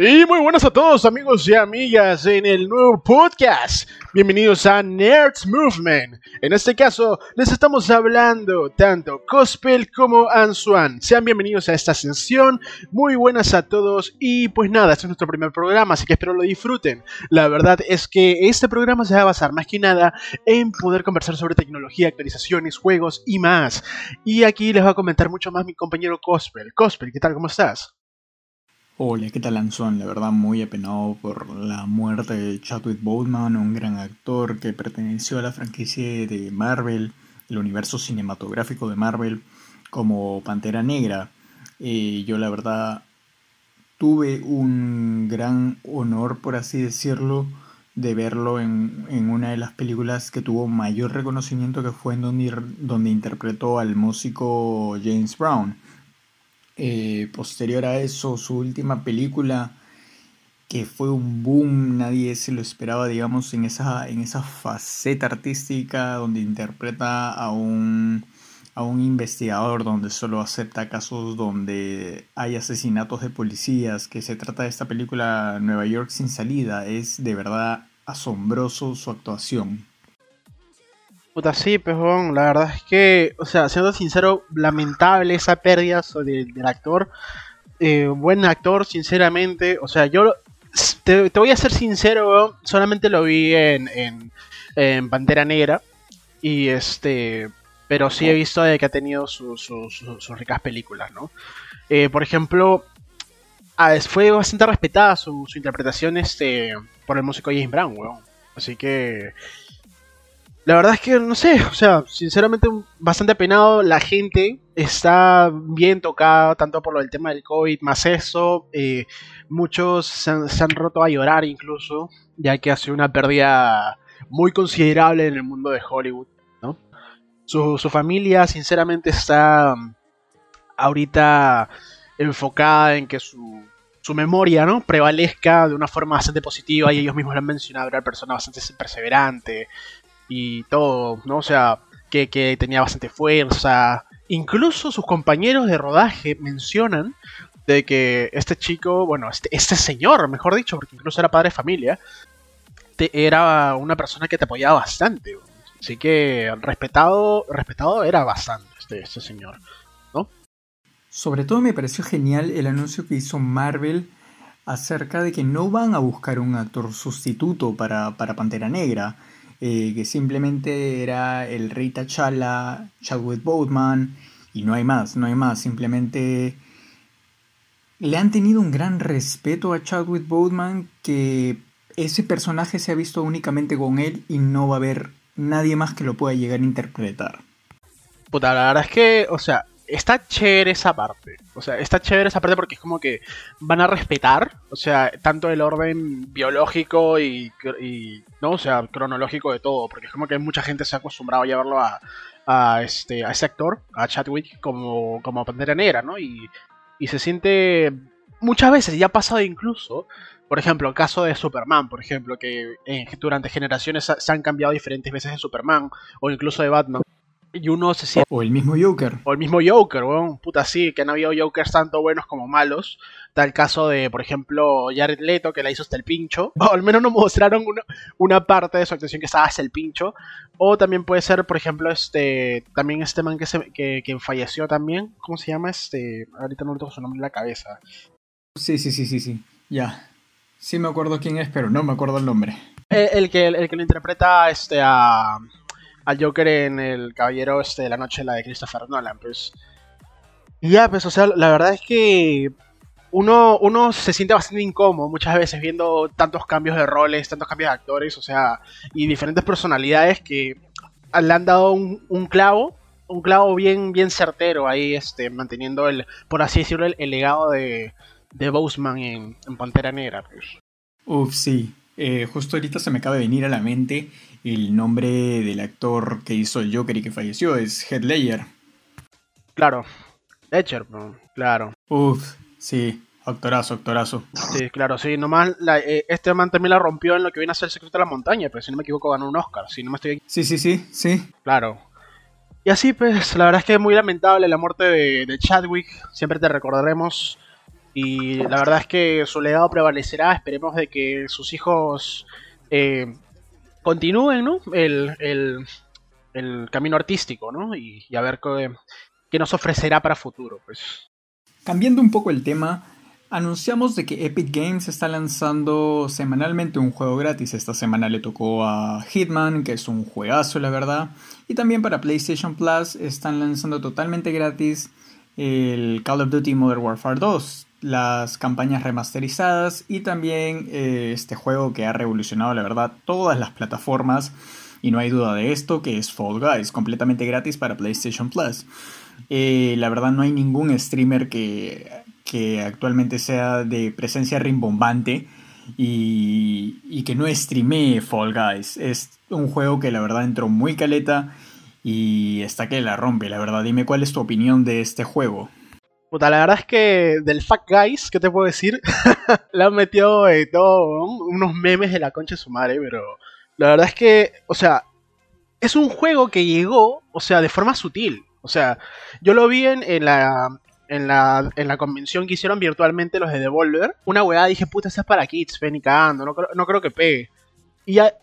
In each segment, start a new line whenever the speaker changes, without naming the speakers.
Y muy buenas a todos amigos y amigas en el nuevo podcast. Bienvenidos a Nerds Movement. En este caso les estamos hablando tanto Cospel como Answan. Sean bienvenidos a esta sesión. Muy buenas a todos y pues nada, este es nuestro primer programa, así que espero lo disfruten. La verdad es que este programa se va a basar más que nada en poder conversar sobre tecnología, actualizaciones, juegos y más. Y aquí les va a comentar mucho más mi compañero Cospel. Cospel, ¿qué tal? ¿Cómo estás?
Hola, ¿qué tal Anzuan? La verdad muy apenado por la muerte de Chadwick Boseman, un gran actor que perteneció a la franquicia de Marvel, el universo cinematográfico de Marvel, como Pantera Negra. Eh, yo la verdad tuve un gran honor, por así decirlo, de verlo en, en, una de las películas que tuvo mayor reconocimiento, que fue en donde, donde interpretó al músico James Brown. Eh, posterior a eso, su última película, que fue un boom, nadie se lo esperaba, digamos, en esa, en esa faceta artística donde interpreta a un, a un investigador, donde solo acepta casos donde hay asesinatos de policías, que se trata de esta película Nueva York sin salida, es de verdad asombroso su actuación.
Puta, sí, pues, la verdad es que, o sea, siendo sincero, lamentable esa pérdida del, actor. Eh, buen actor, sinceramente. O sea, yo te, voy a ser sincero, solamente lo vi en, en, Pantera Negra. Y este. Pero sí he visto de que ha tenido sus ricas películas, ¿no? Eh, por ejemplo, ah, fue bastante respetada su, interpretación este, por el músico James Brown, weón. Así que la verdad es que no sé, o sea, sinceramente bastante apenado. La gente está bien tocada, tanto por lo del tema del COVID, más eso. Eh, muchos se han, roto a llorar incluso, ya que hace una pérdida muy considerable en el mundo de Hollywood, ¿no? Su, su familia, sinceramente, está ahorita enfocada en que su, su memoria, ¿no? Prevalezca de una forma bastante positiva y ellos mismos lo han mencionado, era una persona bastante perseverante, y todo, ¿no? O sea, que, tenía bastante fuerza. Incluso sus compañeros de rodaje mencionan de que este chico, bueno, este, este señor, mejor dicho, porque incluso era padre de familia, era una persona que te apoyaba bastante. Así que respetado, respetado era bastante este, este señor, ¿no?
Sobre todo me pareció genial el anuncio que hizo Marvel acerca de que no van a buscar un actor sustituto para, para Pantera Negra eh, que simplemente era el rey T'Challa, Chadwick Boseman, y no hay más, no hay más, simplemente le han tenido un gran respeto a Chadwick Boseman que ese personaje se ha visto únicamente con él y no va a haber nadie más que lo pueda llegar a interpretar.
Puta, la verdad es que, o sea, está chévere esa parte. O sea, está chévere esa parte porque es como que van a respetar, o sea, tanto el orden biológico y, no, o sea, cronológico de todo, porque es como que mucha gente se ha acostumbrado a llevarlo a, a este a ese actor, a Chadwick como como Pantera Negra, ¿no? Y, y se siente muchas veces ya ha pasado incluso por ejemplo, el caso de Superman, por ejemplo, que eh, durante generaciones se han cambiado diferentes veces de Superman, o incluso de Batman y uno se siente...
O el mismo Joker.
O el mismo Joker, weón. Puta, sí, que han habido Jokers tanto buenos como malos. Tal caso de, por ejemplo, Jared Leto, que la hizo hasta el pincho. O al menos nos mostraron una, una parte de su actuación que estaba hasta el pincho. O también puede ser, por ejemplo, este... También este man que, se, que, que falleció también. ¿Cómo se llama? Este... Ahorita no le tengo su nombre en la cabeza.
Sí, sí, sí, sí, sí. Ya. Sí me acuerdo quién es, pero no me acuerdo el nombre.
El, el que, el que lo interpreta este, a al Joker en el Caballero este, de la Noche, la de Christopher Nolan, pues. Y ya, pues, o sea, la verdad es que uno, uno se siente bastante incómodo muchas veces viendo tantos cambios de roles, tantos cambios de actores, o sea, y diferentes personalidades que le han dado un, clavo, un clavo bien, bien certero ahí, este, manteniendo el, por así decirlo, el, legado de, de Boseman en, Pantera Negra, pues.
Uf, sí. Eh, justo ahorita se me acaba de venir a la mente el nombre del actor que hizo el Joker y que falleció es Heath Ledger.
Claro, Ledger, claro.
Uf, sí, actorazo, actorazo.
Sí, claro, sí, nomás eh, este man también la rompió en lo que viene a ser el secreto de la montaña, pero si no me equivoco ganó un Oscar, si no me estoy...
Sí, sí, sí, sí.
Claro. Y así pues, la verdad es que es muy lamentable la muerte de, de Chadwick, siempre te recordaremos Y la verdad es que su legado prevalecerá. Esperemos de que sus hijos eh, continúen ¿no? el, el, camino artístico ¿no? y, a ver qué, qué, nos ofrecerá para futuro. Pues.
Cambiando un poco el tema, anunciamos de que Epic Games está lanzando semanalmente un juego gratis. Esta semana le tocó a Hitman, que es un juegazo, la verdad. Y también para PlayStation Plus están lanzando totalmente gratis el Call of Duty Modern Warfare 2, las campañas remasterizadas y también eh, este juego que ha revolucionado, la verdad, todas las plataformas. Y no hay duda de esto, que es Fall Guys, completamente gratis para PlayStation Plus. Eh, la verdad no hay ningún streamer que, que actualmente sea de presencia rimbombante y, y que no streamee Fall Guys. Es un juego que la verdad entró muy caleta y está que la rompe, la verdad. Dime cuál es tu opinión de este juego.
Puta, la verdad es que del Fuck Guys, ¿qué te puedo decir? Le han metido eh, todo, unos memes de la concha de su madre, pero la verdad es que, o sea, es un juego que llegó, o sea, de forma sutil. O sea, yo lo vi en, la, en la, en la convención que hicieron virtualmente los de Devolver. Una weá dije, puta, esa es para kids, ven no, no creo que pegue. Y ya,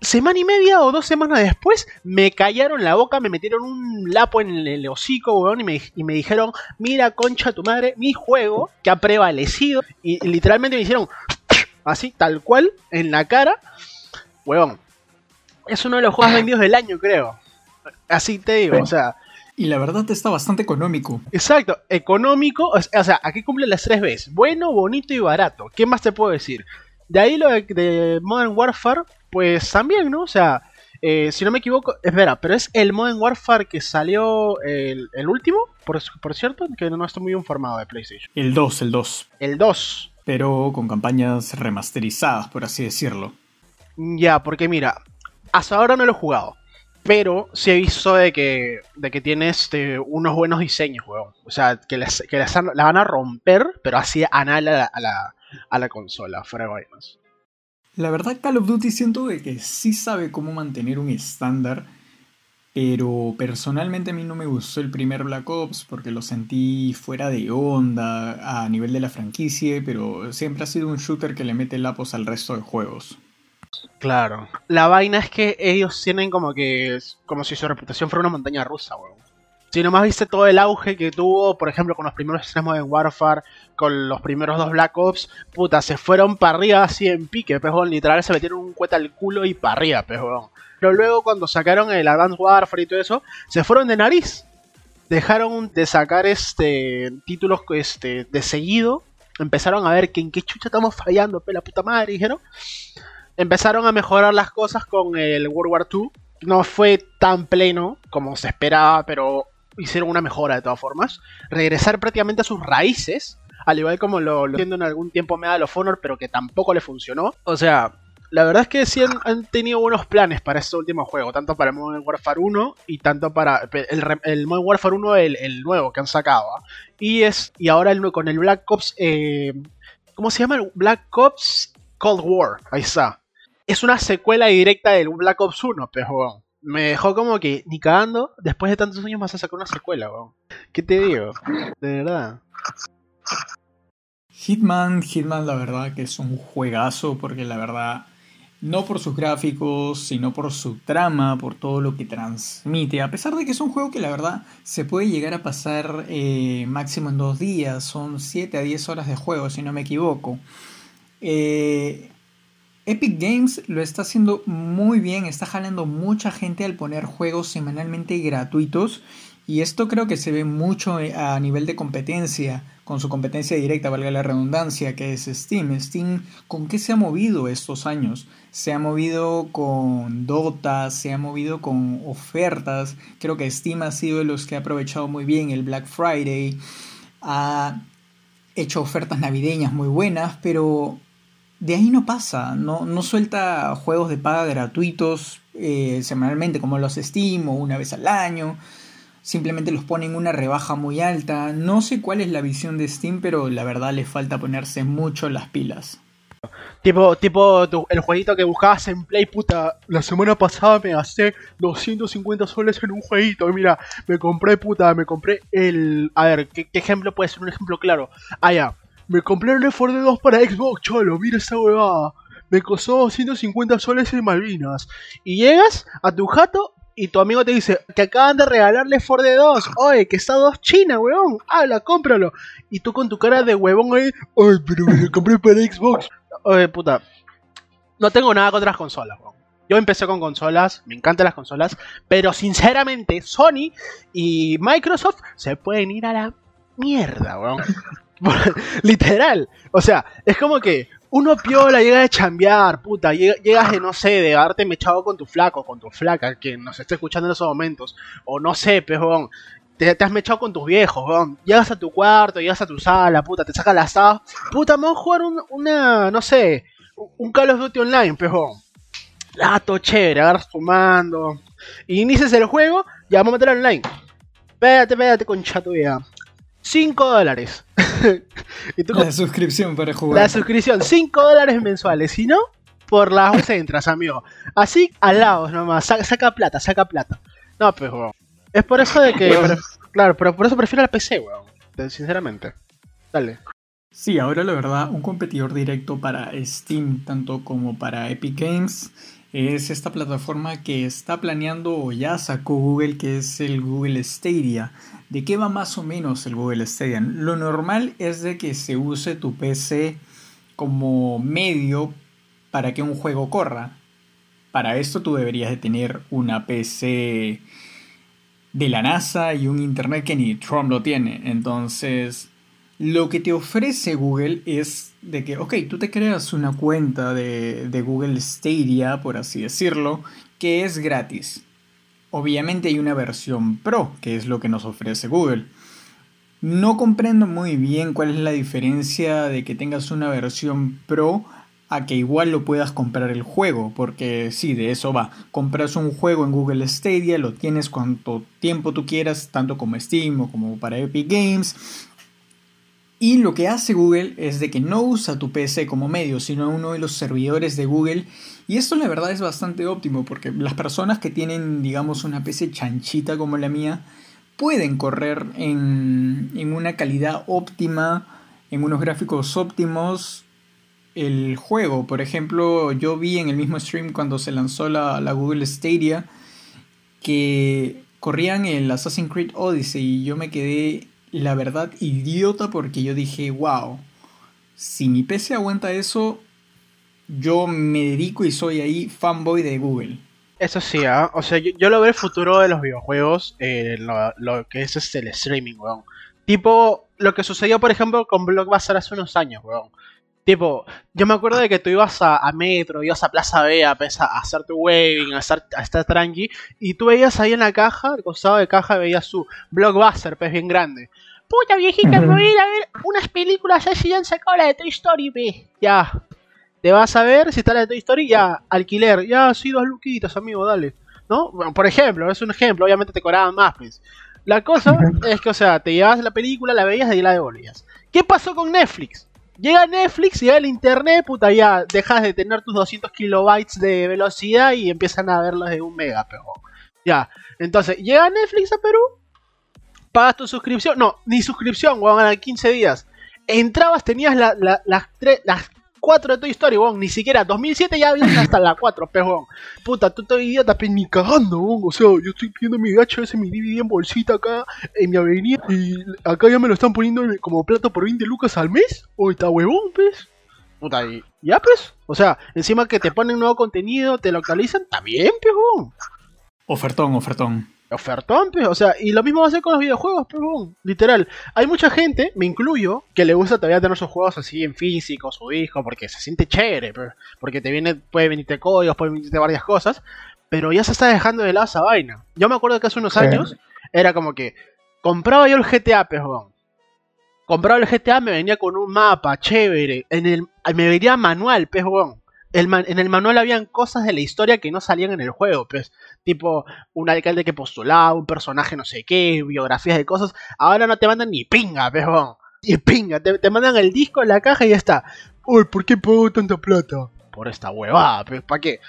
semana y media o dos semanas después, me callaron la boca, me metieron un lapo en el hocico, weón, y me, y me dijeron, mira, concha tu madre, mi juego, que ha prevalecido, y, literalmente me hicieron así, tal cual, en la cara, weón. Es uno de los juegos vendidos del año, creo. Así te digo, o sea...
Y la verdad está bastante económico.
Exacto, económico, o sea, aquí cumple las tres veces. Bueno, bonito y barato. ¿Qué más te puedo decir? De ahí lo de Modern Warfare, pues también, ¿no? O sea, eh, si no me equivoco, espera, pero es el Modern Warfare que salió el, último, por, por, cierto, que no estoy muy informado de PlayStation.
El 2, el 2.
El 2.
Pero con campañas remasterizadas, por así decirlo.
Ya, porque mira, hasta ahora no lo he jugado. Pero sí he visto de que, de que tiene este, unos buenos diseños, weón. O sea, que, les, que la van a romper, pero así anal a la, a la, a la consola, fuera de vainas.
La verdad Call of Duty siento de que sí sabe cómo mantener un estándar, pero personalmente a mí no me gustó el primer Black Ops porque lo sentí fuera de onda a nivel de la franquicia, pero siempre ha sido un shooter que le mete lapos al resto de juegos.
Claro. La vaina es que ellos tienen como que. como si su reputación fuera una montaña rusa, weón. Si nomás viste todo el auge que tuvo, por ejemplo, con los primeros extremos de Warfare, con los primeros dos Black Ops, puta, se fueron para arriba así en pique, pejón. Literal se metieron un cueta al culo y para arriba, pejón. Pero luego cuando sacaron el Advanced Warfare y todo eso, se fueron de nariz. Dejaron de sacar este títulos este, de seguido. Empezaron a ver que en qué chucha estamos fallando, pe la puta madre, dijeron. Empezaron a mejorar las cosas con el World War II. No fue tan pleno como se esperaba, pero hicieron una mejora de todas formas. Regresar prácticamente a sus raíces, al igual como lo, lo en algún tiempo Medal of Honor, pero que tampoco le funcionó. O sea, la verdad es que sí han, tenido buenos planes para este último juego, tanto para el Modern Warfare 1 y tanto para el, Modern Warfare 1, el, nuevo que han sacado. ¿ah? Y, es, y ahora el, con el Black Ops, eh, ¿cómo se llama? Black Ops Cold War, ahí está. Es una secuela directa del Black Ops 1, pero me dejó como que ni cagando, después de tantos años más a sacar una secuela, weón. ¿Qué te digo? De verdad.
Hitman, Hitman la verdad que es un juegazo porque la verdad, no por sus gráficos, sino por su trama, por todo lo que transmite, a pesar de que es un juego que la verdad se puede llegar a pasar eh, máximo en dos días, son 7 a 10 horas de juego si no me equivoco. Eh, Epic Games lo está haciendo muy bien, está jalando mucha gente al poner juegos semanalmente gratuitos y esto creo que se ve mucho eh, a nivel de competencia, con su competencia directa, valga la redundancia, que es Steam. Steam, ¿con qué se ha movido estos años? Se ha movido con Dota, se ha movido con ofertas. Creo que Steam ha sido de los que ha aprovechado muy bien el Black Friday. Ha hecho ofertas navideñas muy buenas, pero de ahí no pasa, no, no suelta juegos de paga gratuitos eh, semanalmente como los Steam o una vez al año, simplemente los pone en una rebaja muy alta, no sé cuál es la visión de Steam, pero la verdad le falta ponerse mucho las pilas.
Tipo, tipo el jueguito que buscabas en Play, puta, la semana pasada me gasté 250 soles en un jueguito. Y mira, me compré, puta, me compré el... A ver, ¿qué, ejemplo puede ser un ejemplo claro? Ah, ya, me compré el Left 4 2 para Xbox, cholo, mira esa huevada. Me costó 150 soles en Malvinas. Y llegas a tu jato y tu amigo te dice que acaban de regalarle Ford 2. Oye, que está dos China, weón. Habla, cómpralo. Y tú con tu cara de huevón ahí, ay, pero me lo compré para Xbox. Oye, puta. No tengo nada contra las consolas, weón. Yo empecé con consolas, me encantan las consolas, pero sinceramente Sony y Microsoft se pueden ir a la mierda, weón. Literal. O sea, es como que uno piola, llega de chambear, puta, llegas de, no sé, de haberte mechado con tu flaco, con tu flaca, que nos esté escuchando en esos momentos, o no sé, pejón, te, te, has mechado con tus viejos. Llegas a tu cuarto, llegas a tu sala, puta, te sacas la sala, puta, vamos a jugar un, una, no sé, un Call of Duty Online, pejón. Lato chévere, agarras tu mando, el juego, ya vamos a meter online. Espérate, espérate, concha tuya. 5 dólares.
la suscripción para jugar.
La suscripción, 5 dólares mensuales. Si no, por las entras, amigo. Así al lado nomás. Saca, plata, saca plata. No, pues, weón. Es por eso de que. claro, pero por eso prefiero la PC, weón. Sinceramente. Dale.
Sí, ahora la verdad, un competidor directo para Steam, tanto como para Epic Games, es esta plataforma que está planeando o ya sacó Google, que es el Google Stadia. ¿De qué va más o menos el Google Stadia? Lo normal es de que se use tu PC como medio para que un juego corra. Para esto tú deberías de tener una PC de la NASA y un internet que ni Trump lo tiene. Entonces, lo que te ofrece Google es de que, ok, tú te creas una cuenta de, de Google Stadia, por así decirlo, que es gratis. Obviamente hay una versión Pro, que es lo que nos ofrece Google. No comprendo muy bien cuál es la diferencia de que tengas una versión Pro a que igual lo puedas comprar el juego, porque sí, de eso va. Compras un juego en Google Stadia, lo tienes cuanto tiempo tú quieras, tanto como Steam o como para Epic Games. Y lo que hace Google es de que no usa tu PC como medio, sino uno de los servidores de Google y esto la verdad es bastante óptimo porque las personas que tienen, digamos, una PC chanchita como la mía, pueden correr en, una calidad óptima, en unos gráficos óptimos el juego. Por ejemplo, yo vi en el mismo stream cuando se lanzó la, la Google Stadia que corrían el Assassin's Creed Odyssey y yo me quedé, la verdad, idiota porque yo dije, wow, si mi PC aguanta eso, yo me dedico y soy ahí fanboy de Google.
Eso sí, ¿ah? o sea, yo, lo veo el futuro de los videojuegos, eh, lo, que es este, el streaming, weón. Tipo, lo que sucedió, por ejemplo, con Blockbuster hace unos años, weón. Tipo, yo me acuerdo de que tú ibas a, Metro, ibas a Plaza B a, a hacer tu waving, a, estar, a estar tranqui, y tú veías ahí en la caja, al costado de caja, veías su Blockbuster, pues bien grande. Puta viejita, me voy a ir a ver unas películas así, ya han sacado la de Toy Story, ve. Ya, te vas a ver, si está la de Toy Story, ya, alquiler, ya, sí, dos luquitas, amigo, dale. ¿No? Bueno, por ejemplo, es un ejemplo, obviamente te cobraban más, pues. La cosa es que, o sea, te llevabas la película, la veías y la devolvías. ¿Qué pasó con Netflix? Llega Netflix, llega el internet, puta, ya dejas de tener tus 200 kilobytes de velocidad y empiezan a verlos de un mega, pero ya. Entonces, llega Netflix a Perú, pagas tu suscripción, no, ni suscripción, weón, a 15 días. Entrabas, tenías las, tres, las 4 de Toy Story, weón. Ni siquiera 2007 ya había hasta la 4, pero Puta, tú estoy idiota, pero ni cagando, weón. O sea, yo estoy pidiendo mi VHS, mi DVD en bolsita acá en mi avenida. Y acá ya me lo están poniendo como plato por 20 lucas al mes. O está huevón, pues. Puta, y ya pues. O sea, encima que te ponen nuevo contenido, te localizan, también, pues, weón.
Ofertón, ofertón
ofertón, pues, o sea, y lo mismo va a ser con los videojuegos, pues, literal. Hay mucha gente, me incluyo, que le gusta todavía tener sus juegos así en físico, su disco, porque se siente chévere, pues, porque te viene, puede venirte códigos, puede venirte varias cosas, pero ya se está dejando de lado esa vaina. Yo me acuerdo que hace unos años era como que compraba yo el GTA, pues, Compraba el GTA, me venía con un mapa chévere, en el, me venía manual, pues, en el manual habían cosas de la historia que no salían en el juego, pues, tipo un alcalde que postulaba, un personaje no sé qué, biografías de cosas. Ahora no te mandan ni pinga, pero ni pinga, te, mandan el disco en la caja y ya está. Uy, ¿por qué pago tanta plata? Por esta huevada, pues, ¿para qué?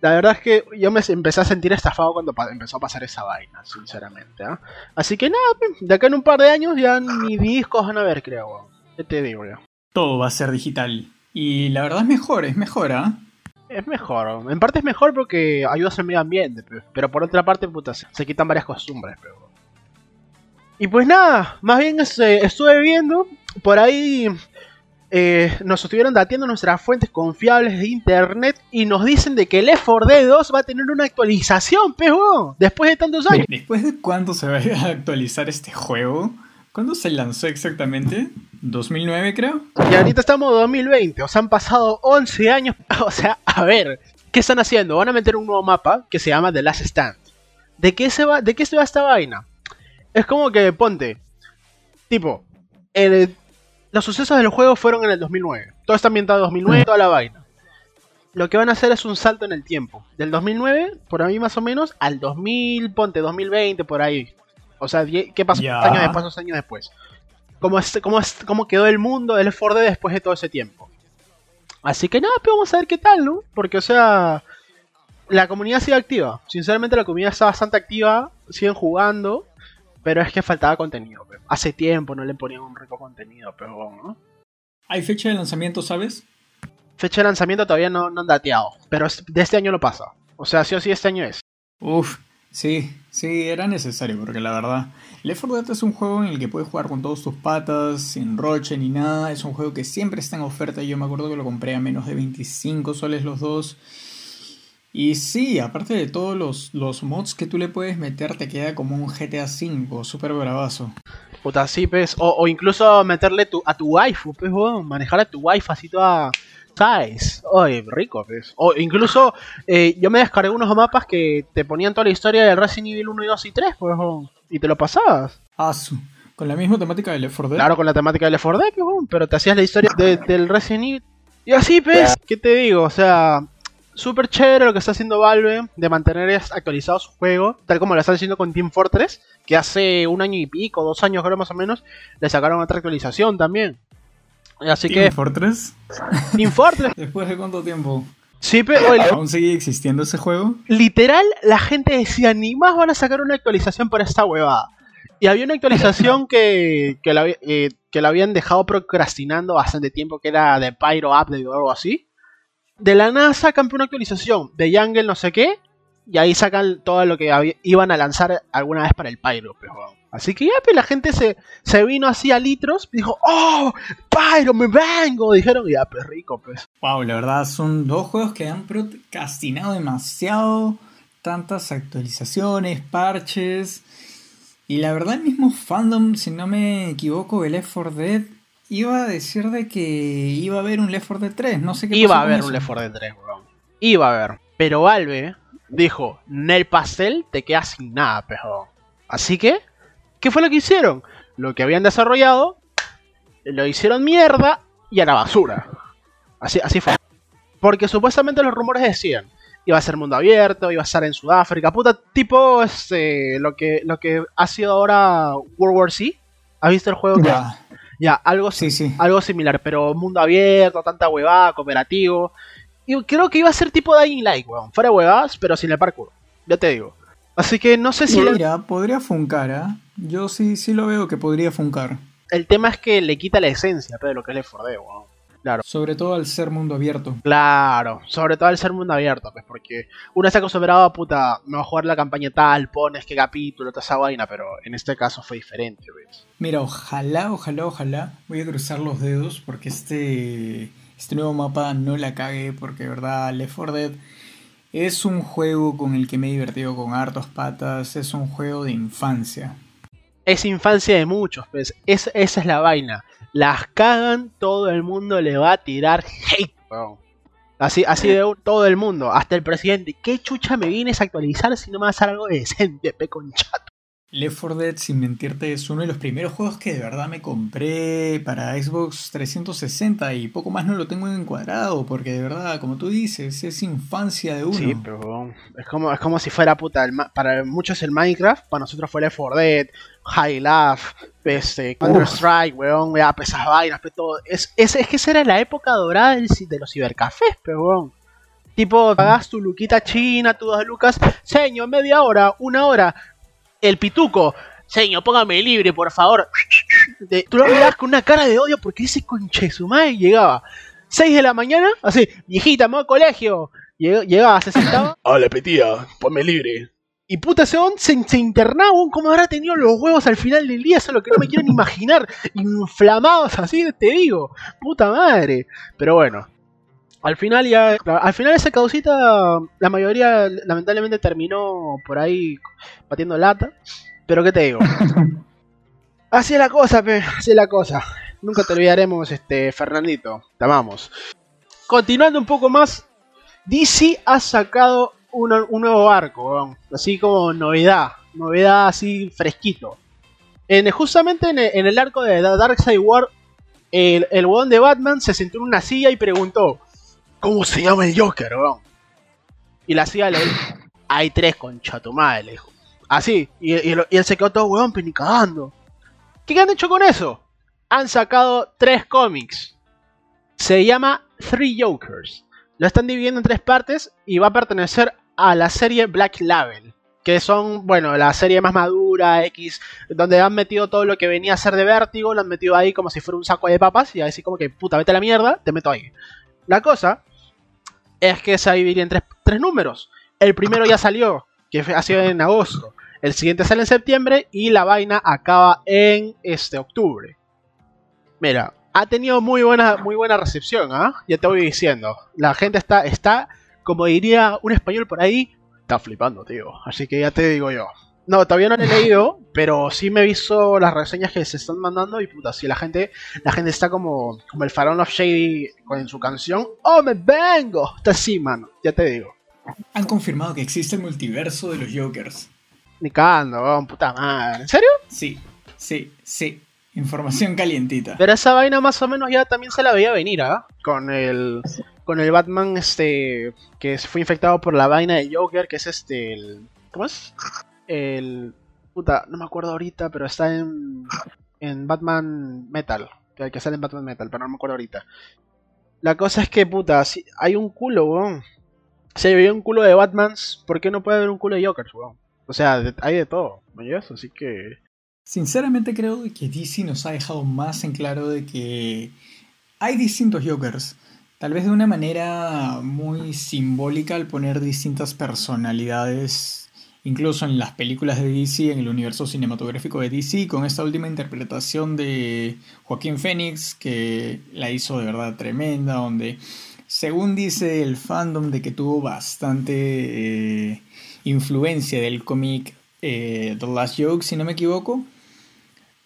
La verdad es que yo me empecé a sentir estafado cuando empezó a pasar esa vaina, sinceramente. ¿ah? Así que nada, de acá en un par de años ya ni discos van a ver, creo. ¿Qué te digo yo?
todo va a ser digital. Y la verdad es mejor, es mejor, ¿ah?
Es mejor, en parte es mejor porque ayuda al medio ambiente, pero por otra parte, puta, se quitan varias costumbres, pero... Y pues nada, más bien este, estuve viendo, por ahí eh, nos estuvieron dateando nuestras fuentes confiables de internet y nos dicen de que el Left 4 Dead 2 va a tener una actualización, pero después de tantos años.
¿Después de cuándo se va a actualizar este juego? ¿Cuándo se lanzó exactamente? ¿2009 creo?
Y ahorita estamos en 2020, o sea, han pasado 11 años. O sea, a ver, ¿qué están haciendo? Van a meter un nuevo mapa que se llama The Last Stand. ¿De qué se va, de qué se va esta vaina? Es como que ponte, tipo, los sucesos del juego fueron en el 2009. Todo está ambientado en 2009, toda la vaina. Lo que van a hacer es un salto en el tiempo. Del 2009, por ahí más o menos, al 2000, ponte 2020, por ahí. O sea, ¿qué pasó años después, dos años después? ¿Cómo, es, cómo, es, ¿Cómo quedó el mundo del Ford después de todo ese tiempo? Así que nada, pero vamos a ver qué tal, ¿no? Porque, o sea, la comunidad sigue activa. Sinceramente, la comunidad está bastante activa. Siguen jugando. Pero es que faltaba contenido. Hace tiempo no le ponían un rico contenido, pero bueno, ¿no?
¿Hay fecha de lanzamiento, sabes?
Fecha de lanzamiento todavía no, no han dateado. Pero de este año lo pasa. O sea, sí o sí este año es.
Uf, Sí, sí, era necesario, porque la verdad, Left 4 Dead es un juego en el que puedes jugar con todos tus patas, sin roche ni nada. Es un juego que siempre está en oferta. Yo me acuerdo que lo compré a menos de 25 soles los dos. Y sí, aparte de todos los, los mods que tú le puedes meter, te queda como un GTA V, súper bravazo.
Puta, sí, pues. O, incluso meterle tu, a tu waifu, pues, manejar a tu waifu así toda ¿Sabes? Oye, rico, pues. O incluso eh, yo me descargué unos mapas que te ponían toda la historia del Resident Evil 1 y 2 y 3, pues, y te lo pasabas.
Ah, con la misma temática del Left 4 Dead.
Claro, con la temática del Left 4 Dead, pero te hacías la historia del Resident Evil. Y así, pues, ¿qué te digo? O sea, súper chévere lo que está haciendo Valve de mantener actualizado su juego, tal como lo están haciendo con Team Fortress, que hace un año y pico, dos años creo más o menos, le sacaron otra actualización también. Así
¿Team Fortress?
Team Fortress.
¿Después de cuánto tiempo?
Sí, pero...
¿Aún sigue existiendo ese juego?
Literal, la gente decía, ni más van a sacar una actualización para esta huevada. Y había una actualización que, que, la, eh, que la habían dejado procrastinando bastante tiempo, que era de Pyro Update o algo así. De la nada sacan una actualización de Jungle no sé qué, y ahí sacan todo lo que iban a lanzar alguna vez para el Pyro, pero... Así que ya, pues la gente se, se vino así a litros dijo, ¡Oh! ¡Pyro, me vengo! Dijeron, ya, pues rico, pues.
Wow, la verdad son dos juegos que han procrastinado demasiado. Tantas actualizaciones, parches. Y la verdad, el mismo fandom, si no me equivoco, el Left 4 Dead iba a decir de que iba a haber un Left 4 Dead 3. No sé qué
Iba a haber un Left 4 Dead 3, weón. Iba a haber. Pero Valve dijo, Nel pastel te quedas sin nada, pejo. Así que ¿Qué fue lo que hicieron? Lo que habían desarrollado, lo hicieron mierda y a la basura. Así, así fue. Porque supuestamente los rumores decían, iba a ser mundo abierto, iba a estar en Sudáfrica, puta, tipo este, lo, que, lo que ha sido ahora World War Z. ¿Has visto el juego?
Ya.
Ya, algo, sí, sí. algo similar, pero mundo abierto, tanta huevada, cooperativo. Y creo que iba a ser tipo Dying Light, weón. Fuera huevadas, pero sin el parkour. Ya te digo. Así que no sé si...
Mira, podría funcar, ¿eh? Yo sí, sí lo veo que podría funcar.
El tema es que le quita la esencia de lo que es el 4 Claro.
Sobre todo al ser mundo abierto.
Claro, sobre todo al ser mundo abierto, pues, porque uno está acostumbrado a puta, me va a jugar la campaña tal, pones qué capítulo, toda esa vaina, pero en este caso fue diferente, ¿ves?
Mira, ojalá, ojalá, ojalá, voy a cruzar los dedos porque este, este nuevo mapa no la cague, porque de verdad, Left 4 Dead es un juego con el que me he divertido con hartos patas, es un juego de infancia
es infancia de muchos, pues esa es la vaina. Las cagan, todo el mundo le va a tirar hate, Así, así de todo el mundo, hasta el presidente. ¿Qué chucha me vienes a actualizar si no me vas a dar algo decente, pe chato?
Left 4 Dead, sin mentirte, es uno de los primeros juegos que de verdad me compré para Xbox 360 y poco más no lo tengo encuadrado porque de verdad, como tú dices, es infancia de uno.
Sí, pero es como, es como si fuera puta, para muchos el Minecraft, para nosotros fue Left 4 Dead, High Life, este, Counter Strike, weón, ya, pesas vainas, todo. Es, es, es, que esa era la época dorada de los cibercafés, pero weón. Tipo, pagas tu luquita china, tu dos lucas, señor, media hora, una hora, el pituco. señor, póngame libre, por favor. Tú lo mirabas con una cara de odio porque ese conche su madre llegaba 6 de la mañana, así, viejita, me voy al colegio. Llegaba, se sentaba.
Ah, le petía, ponme libre.
Y puta, ese se, se internaba, ¿cómo habrá tenido los huevos al final del día? Eso es lo que no me quiero ni imaginar. Inflamados así, te digo. Puta madre. Pero bueno. Al final ya. Al final esa causita, la mayoría lamentablemente terminó por ahí batiendo lata. Pero qué te digo. Así es la cosa, pe, así es la cosa. Nunca te olvidaremos, este, Fernandito. Te amamos. Continuando un poco más, DC ha sacado un nuevo arco, así como novedad, novedad así fresquito. En, justamente en el, arco de Dark Side War, el, el de Batman se sentó en una silla y preguntó, ¿cómo se llama el Joker, Y la silla le dijo, hay tres concha tu madre, le dijo. Así, y, él se quedó todo weón, penicando. ¿Qué han hecho con eso? Han sacado tres cómics. Se llama Three Jokers. Lo están dividiendo en tres partes y va a pertenecer a la serie Black Label. Que son, bueno, la serie más madura, X, donde han metido todo lo que venía a ser de vértigo, lo han metido ahí como si fuera un saco de papas y así como que, puta, vete a la mierda, te meto ahí. La cosa es que se va a dividir en tres, números. El primero ya salió, que ha sido en agosto. El siguiente sale en septiembre y la vaina acaba en este octubre. Mira, ha tenido muy buena, muy buena recepción, ¿ah? Ya te voy diciendo. La gente está, está, como diría un español por ahí, está flipando, tío. Así que ya te digo yo. No, todavía no lo he leído, pero sí me he visto las reseñas que se están mandando y puta, si la gente, la gente está como, como el Faraón of Shady con su canción, ¡Oh, me vengo! Está así, mano, ya te digo.
Han confirmado que existe el multiverso de los Jokers.
Ni cagando, puta madre. ¿En serio?
Sí, sí, sí. Información calientita.
Pero esa vaina más o menos ya también se la veía venir, ¿ah? Con el con el Batman este que fue infectado por la vaina de Joker, que es este el ¿cómo es? El puta, no me acuerdo ahorita, pero está en en Batman Metal, que, que sale en Batman Metal, pero no me acuerdo ahorita. La cosa es que puta, si hay un culo, weón. Si hay un culo de Batmans, ¿por qué no puede haber un culo de Jokers, weón? O sea, hay de todo, ¿me Así que
Sinceramente creo que DC nos ha dejado más en claro de que hay distintos Jokers. Tal vez de una manera muy simbólica al poner distintas personalidades, incluso en las películas de DC, en el universo cinematográfico de DC, con esta última interpretación de Joaquín Phoenix, que la hizo de verdad tremenda, donde, según dice el fandom, de que tuvo bastante eh, influencia del cómic eh, The Last Joke, si no me equivoco,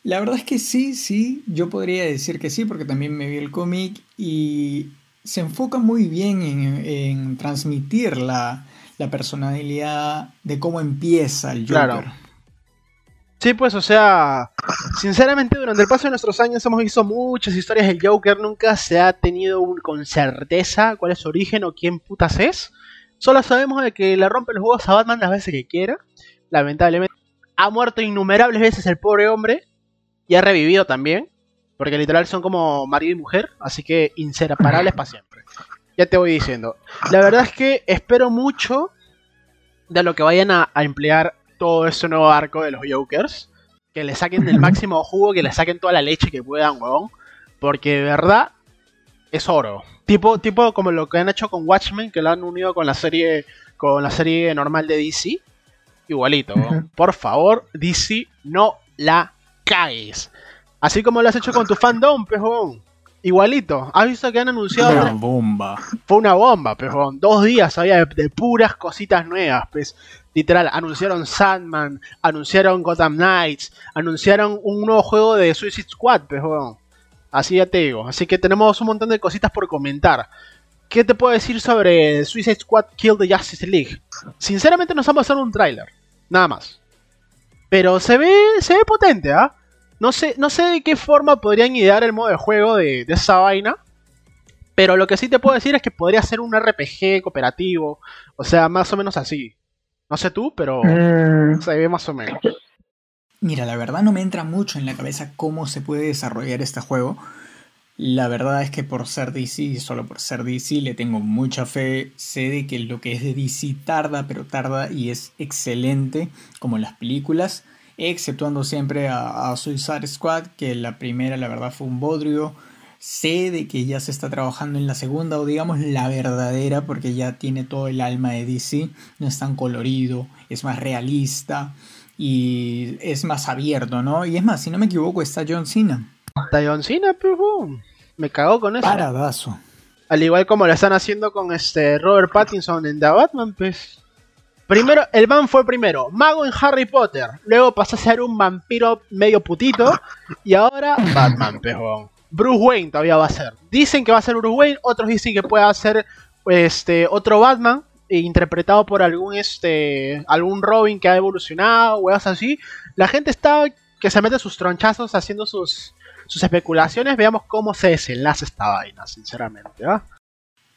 la verdad es que sí, sí, yo podría decir que sí, porque también me vi el cómic y se enfoca muy bien en, transmitir la, personalidad de cómo empieza el Joker. Claro.
Sí, pues, o sea, sinceramente durante el paso de nuestros años hemos visto muchas historias del Joker, nunca se ha tenido con certeza cuál es su origen o quién putas es. Solo sabemos de que le rompe los huevos a Batman las veces que quiera. Lamentablemente ha muerto innumerables veces el pobre hombre y ha revivido también. Porque literal son como marido y mujer. Así que inseparables para siempre. Ya te voy diciendo. La verdad es que espero mucho de lo que vayan a, emplear todo este nuevo arco de los Jokers. Que le saquen del máximo jugo, que le saquen toda la leche que puedan, weón. Porque de verdad es oro. Tipo, tipo como lo que han hecho con Watchmen, que lo han unido con la serie, con la serie normal de DC. Igualito. Por favor, DC, no la caes. Así como lo has hecho con tu fandom, pejón. Igualito. ¿Has visto que han anunciado?
Una bomba.
Fue una bomba, pejón. Dos días había de, puras cositas nuevas, pues. Literal, anunciaron Sandman, anunciaron Gotham Knights, anunciaron un nuevo juego de Suicide Squad, pejón. Así ya te digo. Así que tenemos un montón de cositas por comentar. ¿Qué te puedo decir sobre Suicide Squad Kill the Justice League? Sinceramente nos vamos a hacer un tráiler. Nada más. Pero se ve, se ve potente, ¿ah? No sé, no sé de qué forma podrían idear el modo de juego de, esa vaina. Pero lo que sí te puedo decir es que podría ser un RPG cooperativo. O sea, más o menos así. No sé tú, pero mm. se ve más o menos.
Mira, la verdad no me entra mucho en la cabeza cómo se puede desarrollar este juego. La verdad es que por ser DC y solo por ser DC le tengo mucha fe. Sé de que lo que es de DC tarda, pero tarda y es excelente, como las películas. Exceptuando siempre a, a, Suicide Squad, que la primera la verdad fue un bodrio. Sé de que ya se está trabajando en la segunda, o digamos la verdadera, porque ya tiene todo el alma de DC, no es tan colorido, es más realista y es más abierto, ¿no? Y es más, si no me equivoco, está John Cena.
Está John Cena, pero me cagó con eso.
Paradazo.
Al igual como lo están haciendo con este Robert Pattinson en The Batman, pues. Primero, el man fue primero, mago en Harry Potter. Luego pasó a ser un vampiro medio putito. Y ahora, Batman, pejón. Bruce Wayne todavía va a ser. Dicen que va a ser Bruce Wayne, otros dicen que puede ser este, otro Batman. Interpretado por algún este. algún Robin que ha evolucionado, weas así. La gente está que se mete sus tronchazos haciendo sus, sus especulaciones. Veamos cómo se desenlaza esta vaina, sinceramente. ¿ah?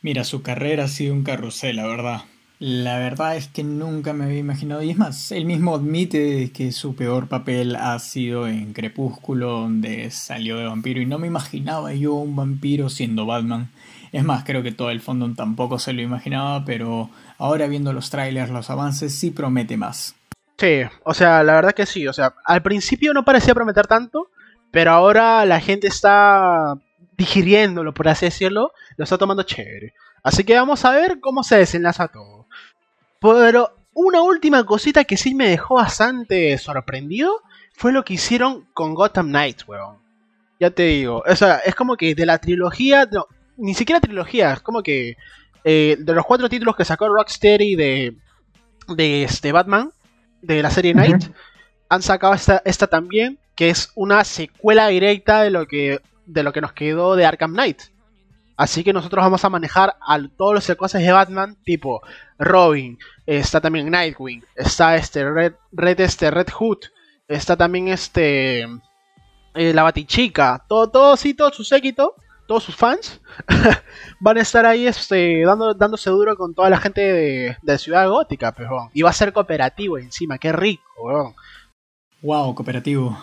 Mira, su carrera ha sido un carrusel, la verdad. La verdad es que nunca me había imaginado, y es más, él mismo admite que su peor papel ha sido en Crepúsculo, donde salió de vampiro, y no me imaginaba yo un vampiro siendo Batman. Es más, creo que todo el fondo tampoco se lo imaginaba, pero ahora viendo los trailers, los avances, sí promete más.
Sí, o sea, la verdad que sí, o sea, al principio no parecía prometer tanto, pero ahora la gente está digiriéndolo, por así decirlo, lo está tomando chévere. Así que vamos a ver cómo se desenlaza todo. Pero una última cosita que sí me dejó bastante sorprendido fue lo que hicieron con Gotham Knights, weón. Ya te digo, o sea, es como que de la trilogía, no, ni siquiera trilogía, es como que eh, de los cuatro títulos que sacó Rocksteady de, de este Batman, de la serie Knight, han sacado esta, esta también, que es una secuela directa de lo que, de lo que nos quedó de Arkham Knight. Así que nosotros vamos a manejar a todos los secuaces de Batman, tipo Robin, está también Nightwing, está este Red, este Red Hood, está también este eh, la Batichica, todo, todo sí, todo su séquito, todos sus fans van a estar ahí este, dando, dándose duro con toda la gente de, Ciudad Gótica, pero y va a ser cooperativo encima, qué rico, weón.
Wow, cooperativo.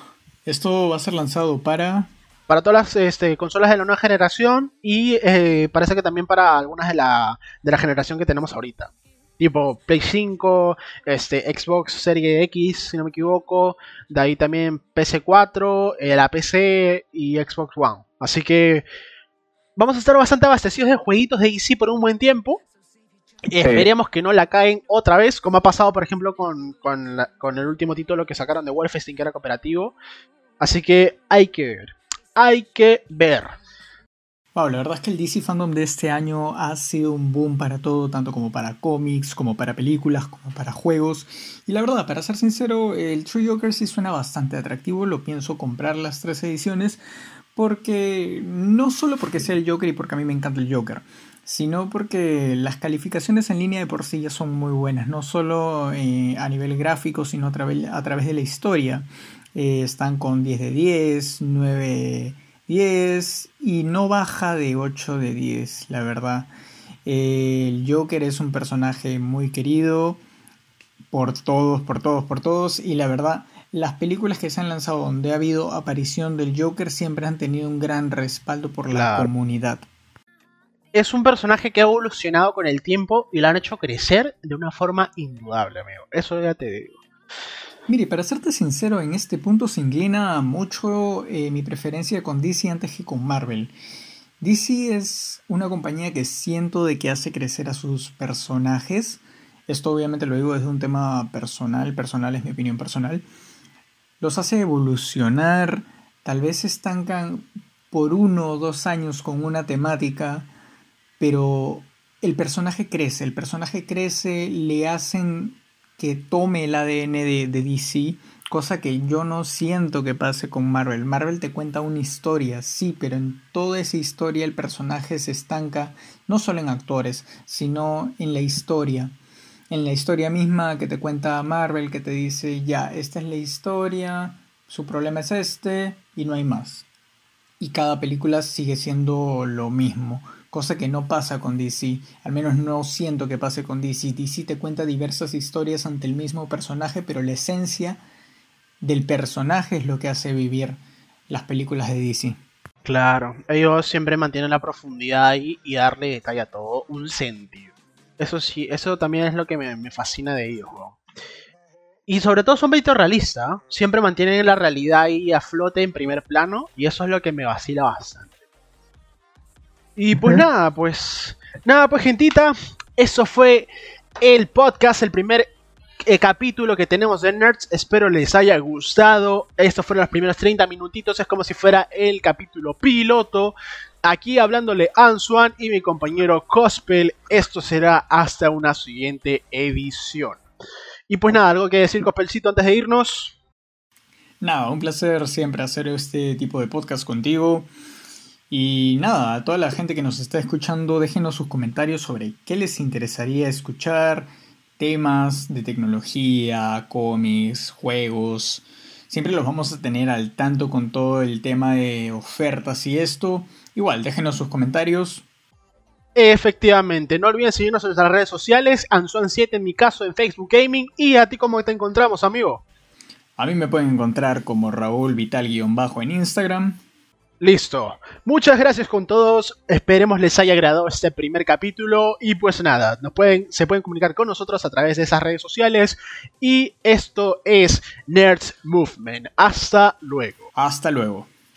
Esto va a ser lanzado para
para todas las este, consolas de la nueva generación y eh, parece que también para algunas de la, de la generación que tenemos ahorita. Tipo Play 5, este, Xbox Series X, si no me equivoco, de ahí también PS4, eh, la PC y Xbox One. Así que vamos a estar bastante abastecidos de jueguitos de DC por un buen tiempo. Esperemos que no la caen otra vez, como ha pasado, por ejemplo, con, con, con el último título que sacaron de Wolfenstein, que era cooperativo. Así que hay que ver hay que ver.
Wow, la verdad es que el DC Fandom de este año ha sido un boom para todo, tanto como para cómics, como para películas, como para juegos. Y la verdad, para ser sincero, el True Joker sí suena bastante atractivo. Lo pienso comprar las tres ediciones. Porque no solo porque sea el Joker y porque a mí me encanta el Joker, sino porque las calificaciones en línea de por sí ya son muy buenas, no solo eh, a nivel gráfico, sino a través, a través de la historia. Eh, están con 10 de 10, 9 10 y no baja de 8 de 10, la verdad. el Joker es un personaje muy querido por todos, por todos, por todos y la verdad las películas que se han lanzado donde ha habido aparición del Joker siempre han tenido un gran respaldo por la comunidad.
Es un personaje que ha evolucionado con el tiempo y lo han hecho crecer de una forma indudable, amigo. Eso ya te digo.
Mire, para serte sincero, en este punto se inclina mucho eh, mi preferencia con DC antes que con Marvel. DC es una compañía que siento de que hace crecer a sus personajes. Esto obviamente lo digo desde un tema personal, personal es mi opinión personal. Los hace evolucionar, tal vez estancan por uno o dos años con una temática, pero el personaje crece, el personaje crece, le hacen que tome el ADN de, DC, cosa que yo no siento que pase con Marvel. Marvel te cuenta una historia, sí, pero en toda esa historia el personaje se estanca, no solo en actores, sino en la historia. En la historia misma que te cuenta Marvel, que te dice, ya, esta es la historia, su problema es este y no hay más. Y cada película sigue siendo lo mismo cosa que no pasa con DC, al menos no siento que pase con DC. DC te cuenta diversas historias ante el mismo personaje, pero la esencia del personaje es lo que hace vivir las películas de DC.
Claro, ellos siempre mantienen la profundidad ahí y darle detalle a todo un sentido. Eso sí, eso también es lo que me, fascina de ellos. Y sobre todo son bastante realistas, ¿eh? siempre mantienen la realidad ahí a flote en primer plano y eso es lo que me vacila bastante. Y pues nada, pues nada, pues gentita, eso fue el podcast, el primer eh, capítulo que tenemos de Nerds. Espero les haya gustado. Estos fueron los primeros 30 minutitos. Es como si fuera el capítulo piloto. Aquí hablándole Ansuan y mi compañero Cospel. Esto será hasta una siguiente edición. Y pues nada, algo que decir, Cospelcito, antes de irnos.
Nada, un placer siempre hacer este tipo de podcast contigo. Y nada, a toda la gente que nos está escuchando, déjenos sus comentarios sobre qué les interesaría escuchar, temas de tecnología, cómics, juegos. Siempre los vamos a tener al tanto con todo el tema de ofertas y esto. Igual, déjenos sus comentarios.
Efectivamente, no olviden seguirnos en nuestras redes sociales, Ansuan7 en mi caso en Facebook Gaming. ¿Y a ti cómo te encontramos, amigo?
A mí me pueden encontrar como Raúl Vital-bajo en Instagram.
Listo. Muchas gracias con todos. Esperemos les haya agradado este primer capítulo. Y pues nada, nos pueden, se pueden comunicar con nosotros a través de esas redes sociales. Y esto es Nerds Movement. Hasta luego.
Hasta luego.